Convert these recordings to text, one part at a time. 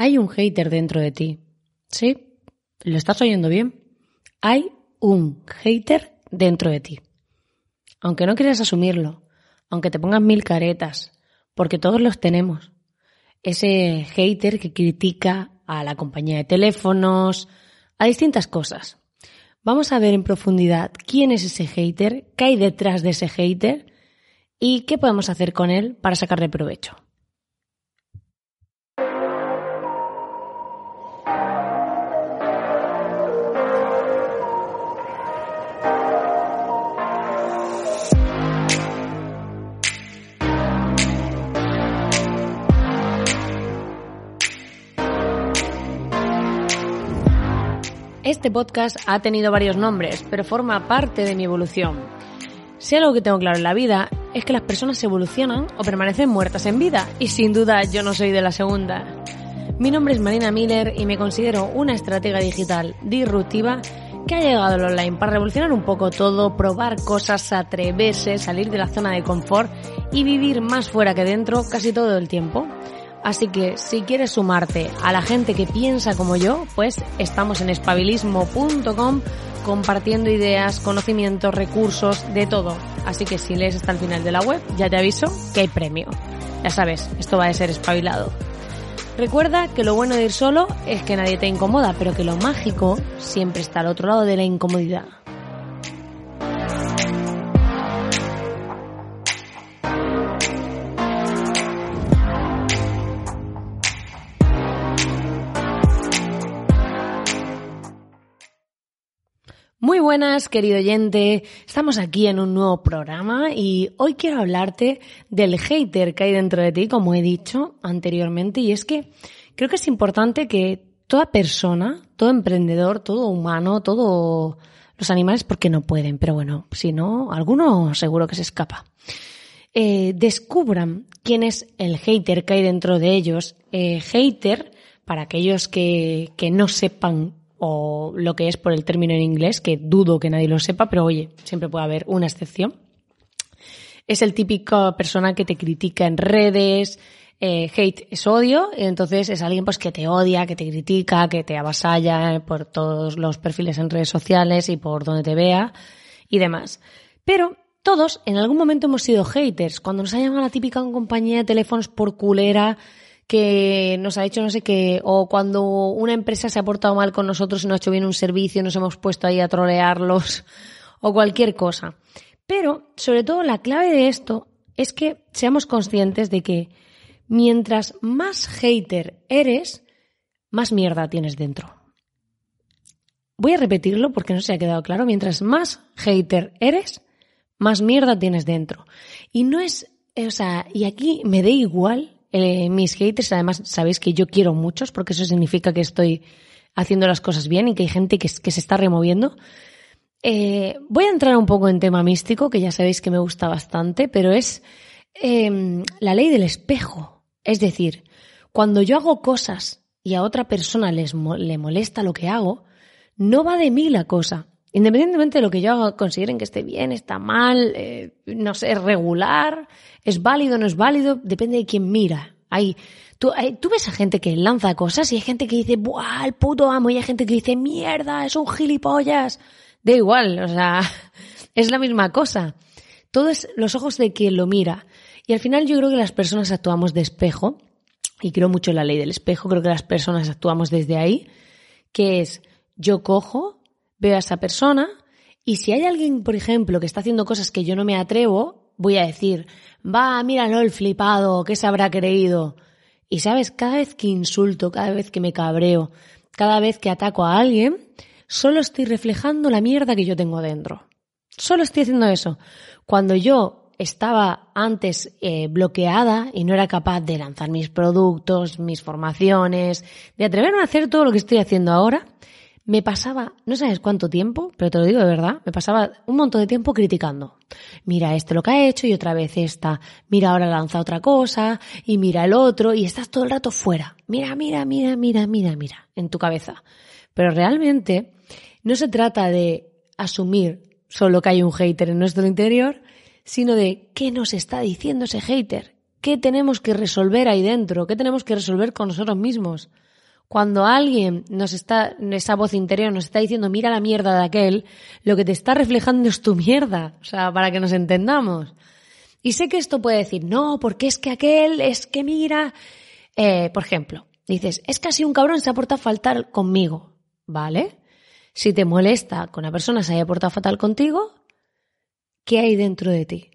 Hay un hater dentro de ti. ¿Sí? ¿Lo estás oyendo bien? Hay un hater dentro de ti. Aunque no quieras asumirlo, aunque te pongas mil caretas, porque todos los tenemos. Ese hater que critica a la compañía de teléfonos, a distintas cosas. Vamos a ver en profundidad quién es ese hater, qué hay detrás de ese hater y qué podemos hacer con él para sacarle provecho. Este podcast ha tenido varios nombres, pero forma parte de mi evolución. Si algo que tengo claro en la vida es que las personas evolucionan o permanecen muertas en vida, y sin duda yo no soy de la segunda. Mi nombre es Marina Miller y me considero una estratega digital disruptiva que ha llegado al online para revolucionar un poco todo, probar cosas, atreverse, salir de la zona de confort y vivir más fuera que dentro casi todo el tiempo. Así que si quieres sumarte a la gente que piensa como yo, pues estamos en espabilismo.com compartiendo ideas, conocimientos, recursos, de todo. Así que si lees hasta el final de la web, ya te aviso que hay premio. Ya sabes, esto va a ser espabilado. Recuerda que lo bueno de ir solo es que nadie te incomoda, pero que lo mágico siempre está al otro lado de la incomodidad. Buenas, querido oyente. Estamos aquí en un nuevo programa y hoy quiero hablarte del hater que hay dentro de ti, como he dicho anteriormente, y es que creo que es importante que toda persona, todo emprendedor, todo humano, todos los animales, porque no pueden, pero bueno, si no, alguno seguro que se escapa. Eh, descubran quién es el hater que hay dentro de ellos. Eh, hater, para aquellos que, que no sepan o lo que es por el término en inglés, que dudo que nadie lo sepa, pero oye, siempre puede haber una excepción. Es el típico persona que te critica en redes, eh, hate es odio, entonces es alguien pues que te odia, que te critica, que te avasalla por todos los perfiles en redes sociales y por donde te vea y demás. Pero todos en algún momento hemos sido haters. Cuando nos ha llamado la típica compañía de teléfonos por culera, que nos ha hecho no sé qué, o cuando una empresa se ha portado mal con nosotros y no ha hecho bien un servicio nos hemos puesto ahí a trolearlos, o cualquier cosa. Pero, sobre todo, la clave de esto es que seamos conscientes de que mientras más hater eres, más mierda tienes dentro. Voy a repetirlo porque no se ha quedado claro. Mientras más hater eres, más mierda tienes dentro. Y no es, o sea, y aquí me da igual eh, mis haters, además sabéis que yo quiero muchos porque eso significa que estoy haciendo las cosas bien y que hay gente que, se está removiendo. Eh, voy a entrar un poco en tema místico, que ya sabéis que me gusta bastante, pero es eh, la ley del espejo. Es decir, cuando yo hago cosas y a otra persona les, le molesta lo que hago, no va de mí la cosa. Independientemente de lo que yo consideren que esté bien, está mal, eh, no sé, regular, es válido, no es válido, depende de quién mira. Hay, tú, tú ves a gente que lanza cosas y hay gente que dice, ¡buah, el puto amo! Y hay gente que dice, ¡mierda, es un gilipollas! Da igual, o sea, es la misma cosa. Todo es los ojos de quien lo mira. Y al final yo creo que las personas actuamos de espejo, y creo mucho en la ley del espejo, creo que las personas actuamos desde ahí, que es, yo cojo, veo a esa persona y si hay alguien, por ejemplo, que está haciendo cosas que yo no me atrevo, voy a decir, va, míralo el flipado, ¿qué se habrá creído? Y sabes, cada vez que insulto, cada vez que me cabreo, cada vez que ataco a alguien, solo estoy reflejando la mierda que yo tengo dentro. Solo estoy haciendo eso. Cuando yo estaba antes eh, bloqueada y no era capaz de lanzar mis productos, mis formaciones, de atreverme a hacer todo lo que estoy haciendo ahora, me pasaba, no sabes cuánto tiempo, pero te lo digo de verdad, me pasaba un montón de tiempo criticando. Mira este lo que ha hecho y otra vez esta. Mira ahora lanza otra cosa y mira el otro y estás todo el rato fuera. Mira, mira, mira, mira, mira, mira, en tu cabeza. Pero realmente no se trata de asumir solo que hay un hater en nuestro interior, sino de qué nos está diciendo ese hater, qué tenemos que resolver ahí dentro, qué tenemos que resolver con nosotros mismos. Cuando alguien nos está, esa voz interior nos está diciendo mira la mierda de aquel, lo que te está reflejando es tu mierda, o sea, para que nos entendamos. Y sé que esto puede decir, no, porque es que aquel, es que mira, eh, por ejemplo, dices, es casi un cabrón se ha portado fatal conmigo, ¿vale? Si te molesta que una persona se haya portado fatal contigo, ¿qué hay dentro de ti?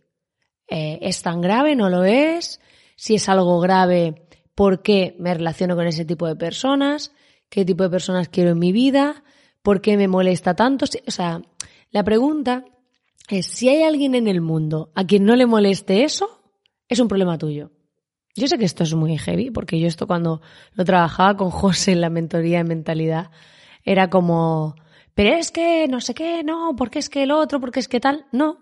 Eh, ¿Es tan grave? ¿No lo es? Si es algo grave, por qué me relaciono con ese tipo de personas, qué tipo de personas quiero en mi vida, por qué me molesta tanto. O sea, la pregunta es si hay alguien en el mundo a quien no le moleste eso, es un problema tuyo. Yo sé que esto es muy heavy, porque yo esto cuando lo trabajaba con José en la mentoría de mentalidad, era como, pero es que no sé qué, no, porque es que el otro, porque es que tal, no,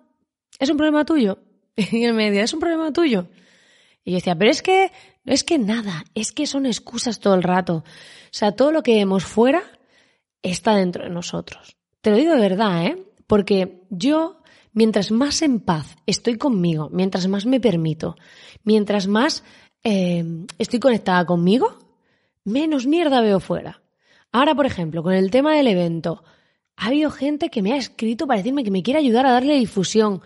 es un problema tuyo. Y en medio, es un problema tuyo. Y yo decía, pero es que es que nada, es que son excusas todo el rato. O sea, todo lo que vemos fuera está dentro de nosotros. Te lo digo de verdad, ¿eh? Porque yo, mientras más en paz estoy conmigo, mientras más me permito, mientras más eh, estoy conectada conmigo, menos mierda veo fuera. Ahora, por ejemplo, con el tema del evento, ha habido gente que me ha escrito para decirme que me quiere ayudar a darle difusión,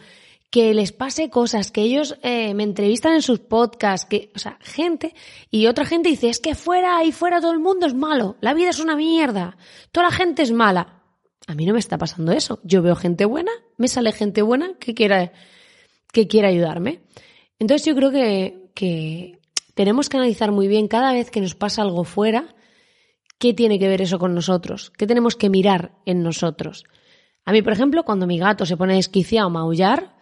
que les pase cosas, que ellos eh, me entrevistan en sus podcasts, que, o sea, gente, y otra gente dice, es que fuera y fuera todo el mundo es malo, la vida es una mierda, toda la gente es mala. A mí no me está pasando eso. Yo veo gente buena, me sale gente buena que quiera, que quiera ayudarme. Entonces yo creo que, que tenemos que analizar muy bien cada vez que nos pasa algo fuera, qué tiene que ver eso con nosotros, qué tenemos que mirar en nosotros. A mí, por ejemplo, cuando mi gato se pone desquiciado a maullar,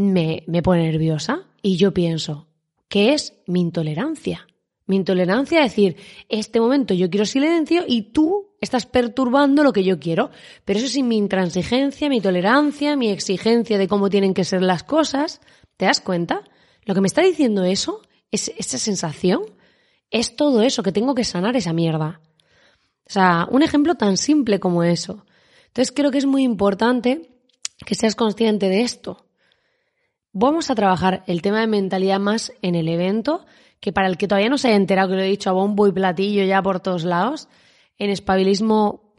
me, me pone nerviosa y yo pienso, ¿qué es mi intolerancia? Mi intolerancia es decir, este momento yo quiero silencio y tú estás perturbando lo que yo quiero. Pero eso sin mi intransigencia, mi tolerancia, mi exigencia de cómo tienen que ser las cosas. ¿Te das cuenta? Lo que me está diciendo eso, es esa sensación, es todo eso, que tengo que sanar esa mierda. O sea, un ejemplo tan simple como eso. Entonces creo que es muy importante que seas consciente de esto. Vamos a trabajar el tema de mentalidad más en el evento, que para el que todavía no se haya enterado, que lo he dicho a bombo y platillo ya por todos lados, en espabilismo.com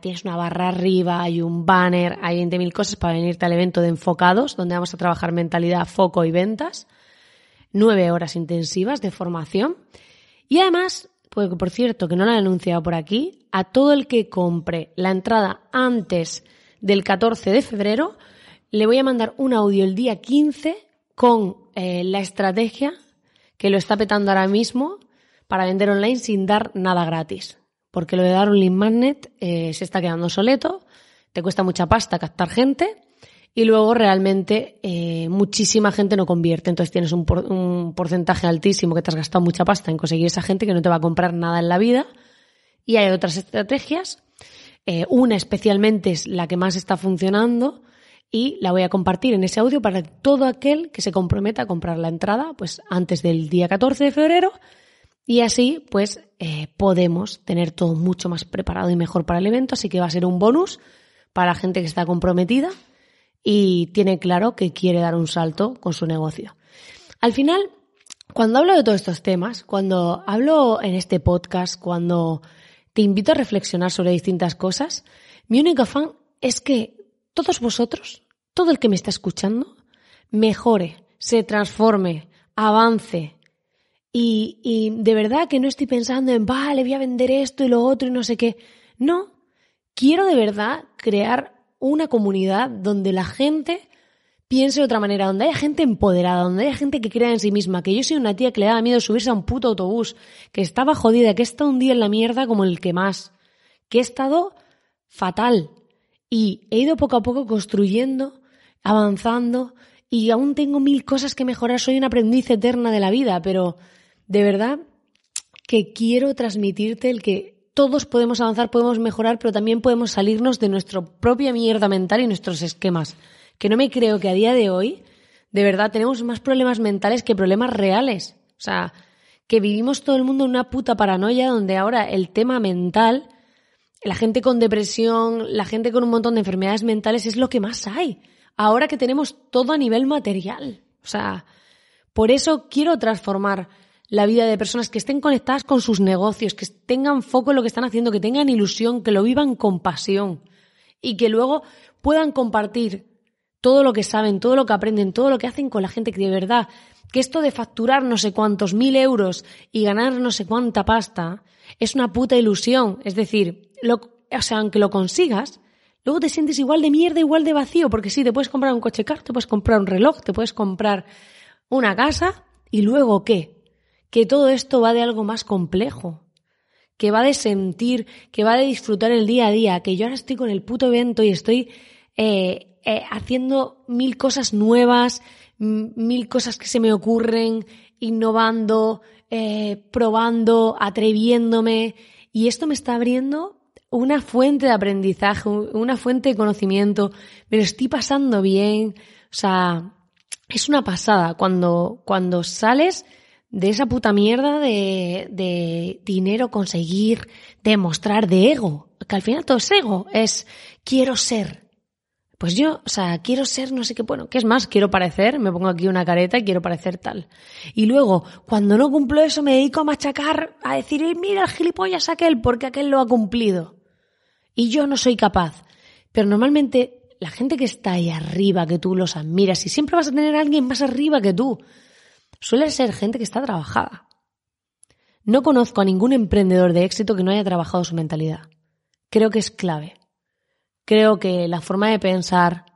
tienes una barra arriba, hay un banner, hay 20.000 cosas para venirte al evento de enfocados, donde vamos a trabajar mentalidad, foco y ventas. Nueve horas intensivas de formación. Y además, pues por cierto, que no lo he anunciado por aquí, a todo el que compre la entrada antes del 14 de febrero, le voy a mandar un audio el día 15 con eh, la estrategia que lo está petando ahora mismo para vender online sin dar nada gratis. Porque lo de dar un link magnet eh, se está quedando soleto, te cuesta mucha pasta captar gente y luego realmente eh, muchísima gente no convierte. Entonces tienes un, un, porcentaje altísimo que te has gastado mucha pasta en conseguir esa gente que no te va a comprar nada en la vida. Y hay otras estrategias. una especialmente es la que más está funcionando, y la voy a compartir en ese audio para todo aquel que se comprometa a comprar la entrada pues antes del día 14 de febrero y así pues eh, podemos tener todo mucho más preparado y mejor para el evento así que va a ser un bonus para la gente que está comprometida y tiene claro que quiere dar un salto con su negocio. Al final, cuando hablo de todos estos temas, cuando hablo en este podcast, cuando te invito a reflexionar sobre distintas cosas, mi único afán es que todos vosotros, todo el que me está escuchando, mejore, se transforme, avance. Y, y de verdad que no estoy pensando en, vale, voy a vender esto y lo otro y no sé qué. No, quiero de verdad crear una comunidad donde la gente piense de otra manera, donde haya gente empoderada, donde haya gente que crea en sí misma, que yo soy una tía que le daba miedo subirse a un puto autobús, que estaba jodida, que he estado un día en la mierda como el que más, que he estado fatal, y he ido poco a poco construyendo, avanzando y aún tengo mil cosas que mejorar, soy una aprendiz eterna de la vida, pero de verdad que quiero transmitirte el que todos podemos avanzar, podemos mejorar, pero también podemos salirnos de nuestra propia mierda mental y nuestros esquemas. Que no me creo que a día de hoy, de verdad, tenemos más problemas mentales que problemas reales. O sea, que vivimos todo el mundo en una puta paranoia donde ahora el tema mental, la gente con depresión, la gente con un montón de enfermedades mentales es lo que más hay ahora que tenemos todo a nivel material. O sea, por eso quiero transformar la vida de personas que estén conectadas con sus negocios, que tengan foco en lo que están haciendo, que tengan ilusión, que lo vivan con pasión y que luego puedan compartir todo lo que saben, todo lo que aprenden, todo lo que hacen con la gente que de verdad, que esto de facturar no sé cuántos mil euros y ganar no sé cuánta pasta es una puta ilusión. Es decir, lo, o sea, aunque lo consigas, luego te sientes igual de mierda, igual de vacío, porque sí, te puedes comprar un coche caro, te puedes comprar un reloj, te puedes comprar una casa, y luego qué? Que todo esto va de algo más complejo, que va de sentir, que va de disfrutar el día a día, que yo ahora estoy con el puto evento y estoy eh, eh, haciendo mil cosas nuevas, mil cosas que se me ocurren, innovando, eh, probando, atreviéndome, y esto me está abriendo una fuente de aprendizaje, una fuente de conocimiento, me estoy pasando bien, o sea, es una pasada cuando, cuando sales de esa puta mierda de, de dinero, conseguir, demostrar, de ego, que al final todo es ego, es quiero ser. Pues yo, o sea, quiero ser no sé qué, bueno, ¿qué es más? Quiero parecer, me pongo aquí una careta y quiero parecer tal. Y luego, cuando no cumplo eso, me dedico a machacar, a decir, mira el gilipollas aquel, porque aquel lo ha cumplido y yo no soy capaz. Pero normalmente la gente que está ahí arriba, que tú los admiras, y siempre vas a tener a alguien más arriba que tú, suele ser gente que está trabajada. No conozco a ningún emprendedor de éxito que no haya trabajado su mentalidad. Creo que es clave. Creo que la forma de pensar,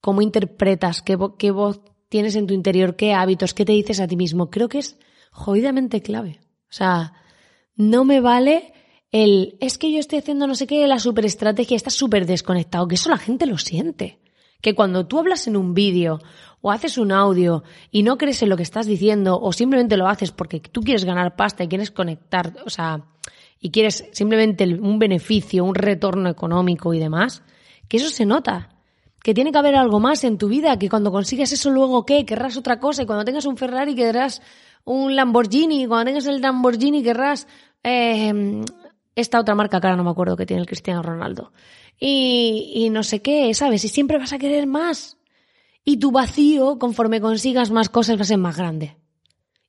cómo interpretas, qué, qué voz tienes en tu interior, qué hábitos, qué te dices a ti mismo, creo que es jodidamente clave. O sea, no me vale el es que yo estoy haciendo no sé qué, la superestrategia, está súper desconectado, que eso la gente lo siente. Que cuando tú hablas en un vídeo o haces un audio y no crees en lo que estás diciendo o simplemente lo haces porque tú quieres ganar pasta y quieres conectar, o sea, y quieres simplemente un beneficio, un retorno económico y demás, que eso se nota. Que tiene que haber algo más en tu vida, que cuando consigues eso luego qué, querrás otra cosa y cuando tengas un Ferrari querrás un Lamborghini y cuando tengas el Lamborghini querrás eh, esta otra marca cara no me acuerdo que tiene el Cristiano Ronaldo. Y, y no sé qué, ¿sabes? Y siempre vas a querer más. Y tu vacío, conforme consigas más cosas, va a ser más grande.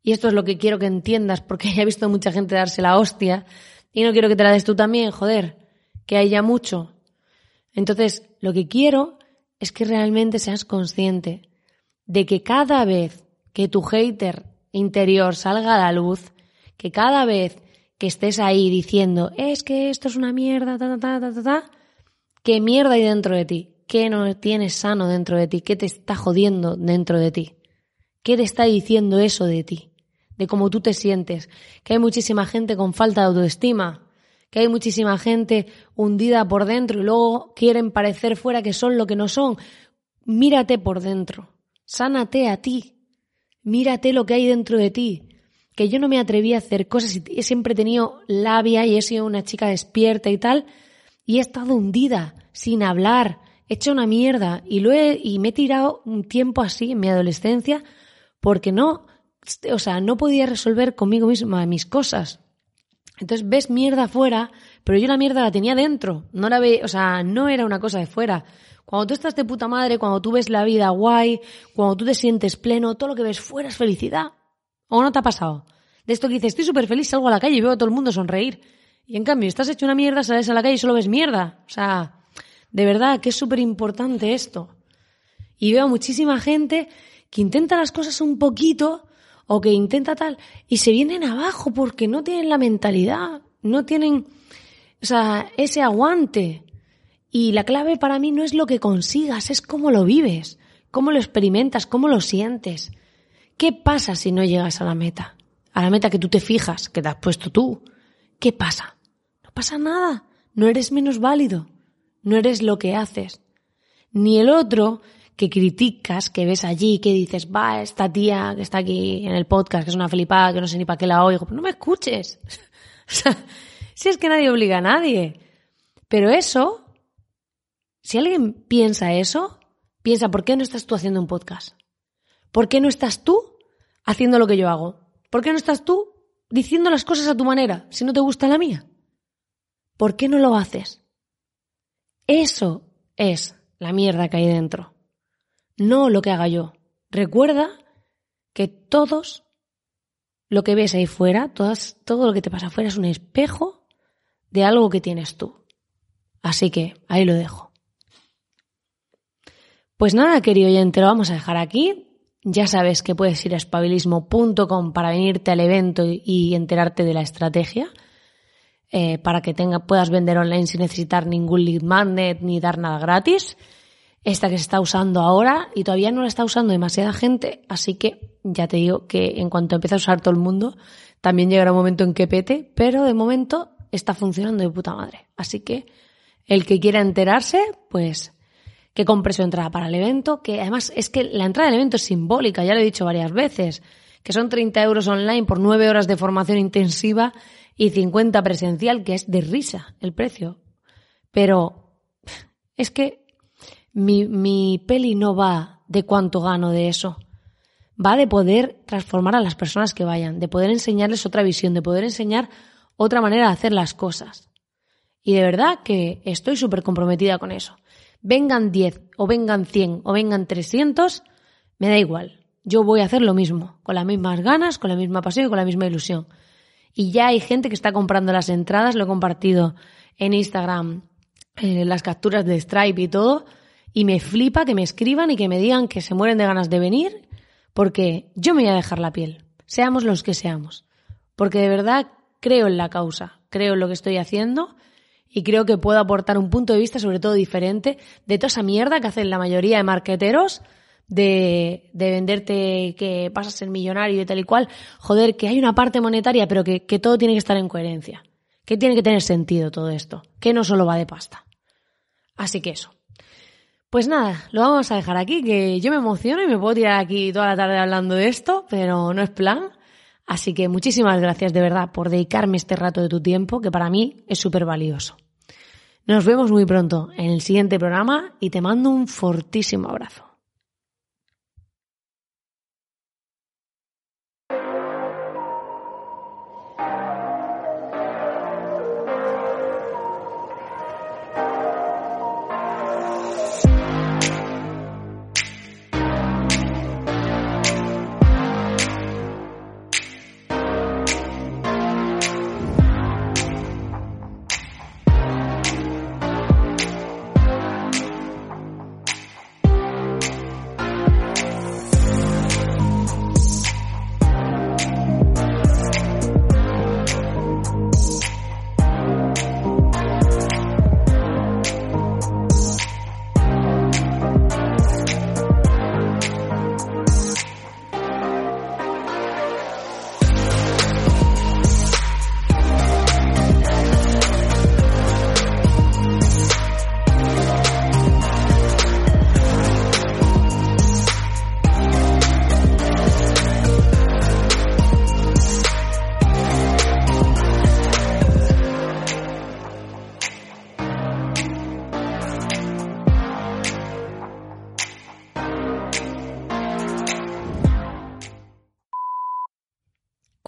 Y esto es lo que quiero que entiendas, porque he visto mucha gente darse la hostia y no quiero que te la des tú también, joder, que hay ya mucho. Entonces, lo que quiero es que realmente seas consciente de que cada vez que tu hater interior salga a la luz, que cada vez que estés ahí diciendo, es que esto es una mierda, ta, ta, ta, ta, ta, ¿qué mierda hay dentro de ti? ¿Qué no tienes sano dentro de ti? ¿Qué te está jodiendo dentro de ti? ¿Qué te está diciendo eso de ti? De cómo tú te sientes. Que hay muchísima gente con falta de autoestima. Que hay muchísima gente hundida por dentro y luego quieren parecer fuera que son lo que no son. Mírate por dentro. Sánate a ti. Mírate lo que hay dentro de ti que yo no me atreví a hacer cosas y he siempre tenido labia y he sido una chica despierta y tal, y he estado hundida, sin hablar, hecho una mierda, y, lo he, y me he tirado un tiempo así en mi adolescencia porque no, o sea, no podía resolver conmigo misma mis cosas. Entonces ves mierda afuera, pero yo la mierda la tenía dentro, no la ve, o sea, no era una cosa de fuera. Cuando tú estás de puta madre, cuando tú ves la vida guay, cuando tú te sientes pleno, todo lo que ves fuera es felicidad. ¿O no te ha pasado? De esto que dices, estoy súper feliz, salgo a la calle y veo a todo el mundo sonreír. Y en cambio, estás hecho una mierda, sales a la calle y solo ves mierda. O sea, de verdad que es súper importante esto. Y veo muchísima gente que intenta las cosas un poquito o que intenta tal y se vienen abajo porque no tienen la mentalidad, no tienen, o sea, ese aguante. Y la clave para mí no es lo que consigas, es cómo lo vives, cómo lo experimentas, cómo lo sientes. ¿Qué pasa si no llegas a la meta? A la meta que tú te fijas, que te has puesto tú. ¿Qué pasa? No pasa nada. No eres menos válido. No eres lo que haces. Ni el otro que criticas, que ves allí, que dices, va, esta tía que está aquí en el podcast, que es una flipada, que no sé ni para qué la oigo, pues no me escuches. o sea, si es que nadie obliga a nadie. Pero eso, si alguien piensa eso, piensa, ¿por qué no estás tú haciendo un podcast? ¿Por qué no estás tú haciendo lo que yo hago? ¿Por qué no estás tú diciendo las cosas a tu manera si no te gusta la mía? ¿Por qué no lo haces? Eso es la mierda que hay dentro, no lo que haga yo. Recuerda que todos lo que ves ahí fuera, todas, todo lo que te pasa afuera es un espejo de algo que tienes tú. Así que ahí lo dejo. Pues nada, querido oyente, lo vamos a dejar aquí. Ya sabes que puedes ir a espabilismo.com para venirte al evento y enterarte de la estrategia. Eh, para que tenga, puedas vender online sin necesitar ningún lead magnet ni dar nada gratis. Esta que se está usando ahora y todavía no la está usando demasiada gente, así que ya te digo que en cuanto empiece a usar todo el mundo, también llegará un momento en que pete, pero de momento está funcionando de puta madre. Así que el que quiera enterarse, pues que compre su entrada para el evento, que además es que la entrada del evento es simbólica, ya lo he dicho varias veces, que son 30 euros online por 9 horas de formación intensiva y 50 presencial, que es de risa el precio. Pero es que mi, mi peli no va de cuánto gano de eso. Va de poder transformar a las personas que vayan, de poder enseñarles otra visión, de poder enseñar otra manera de hacer las cosas. Y de verdad que estoy súper comprometida con eso. Vengan 10 o vengan 100 o vengan 300, me da igual. Yo voy a hacer lo mismo, con las mismas ganas, con la misma pasión y con la misma ilusión. Y ya hay gente que está comprando las entradas, lo he compartido en Instagram, eh, las capturas de Stripe y todo, y me flipa que me escriban y que me digan que se mueren de ganas de venir, porque yo me voy a dejar la piel, seamos los que seamos, porque de verdad creo en la causa, creo en lo que estoy haciendo y creo que puedo aportar un punto de vista sobre todo diferente de toda esa mierda que hacen la mayoría de marqueteros de, de venderte que pasas a ser millonario y tal y cual, joder, que hay una parte monetaria, pero que, que todo tiene que estar en coherencia. Que tiene que tener sentido todo esto. Que no solo va de pasta. Así que eso. Pues nada, lo vamos a dejar aquí, que yo me emociono y me puedo tirar aquí toda la tarde hablando de esto, pero no es plan. Así que muchísimas gracias de verdad por dedicarme este rato de tu tiempo, que para mí es súper valioso. Nos vemos muy pronto en el siguiente programa y te mando un fortísimo abrazo.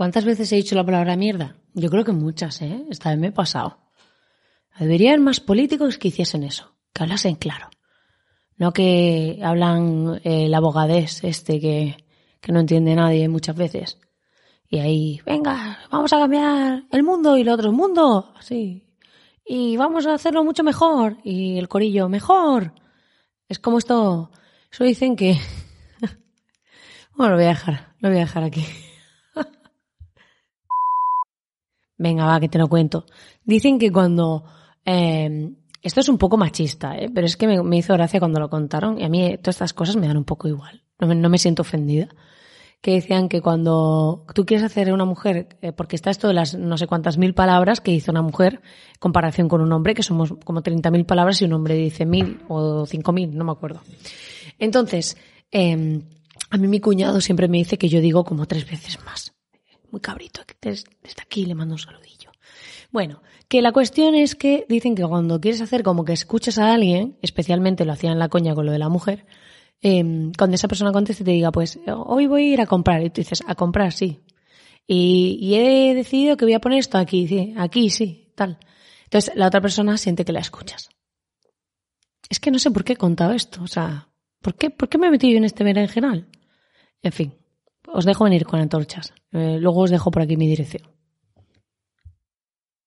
¿Cuántas veces he dicho la palabra mierda? Yo creo que muchas, ¿eh? Esta vez me he pasado. Debería haber más políticos que hiciesen eso, que hablasen claro. No que hablan el abogadés este que, que no entiende nadie muchas veces. Y ahí, venga, vamos a cambiar el mundo y el otro mundo, así. Y vamos a hacerlo mucho mejor. Y el corillo, mejor. Es como esto, eso dicen que... bueno, lo voy a dejar, lo voy a dejar aquí. Venga, va, que te lo cuento. Dicen que cuando... Eh, esto es un poco machista, ¿eh? pero es que me, hizo gracia cuando lo contaron y a mí todas estas cosas me dan un poco igual. No me, siento ofendida. Que decían que cuando tú quieres hacer una mujer, eh, porque está esto de las no sé cuántas mil palabras que dice una mujer en comparación con un hombre, que somos como 30.000 palabras y un hombre dice mil o cinco mil, no me acuerdo. Entonces, em, a mí mi cuñado siempre me dice que yo digo como tres veces más. Muy cabrito, desde aquí le mando un saludillo. Bueno, que la cuestión es que dicen que cuando quieres hacer como que escuchas a alguien, especialmente lo hacían la coña con lo de la mujer, eh, cuando esa persona conteste y te diga, pues hoy voy a ir a comprar, y tú dices, a comprar, sí. Y, y he decidido que voy a poner esto aquí, sí, aquí, sí, tal. Entonces la otra persona siente que la escuchas. Es que no sé por qué he contado esto, o sea, ¿por qué, por qué me he metido en este berenjenal? En fin, os dejo venir con antorchas. Eh, luego os dejo por aquí mi dirección.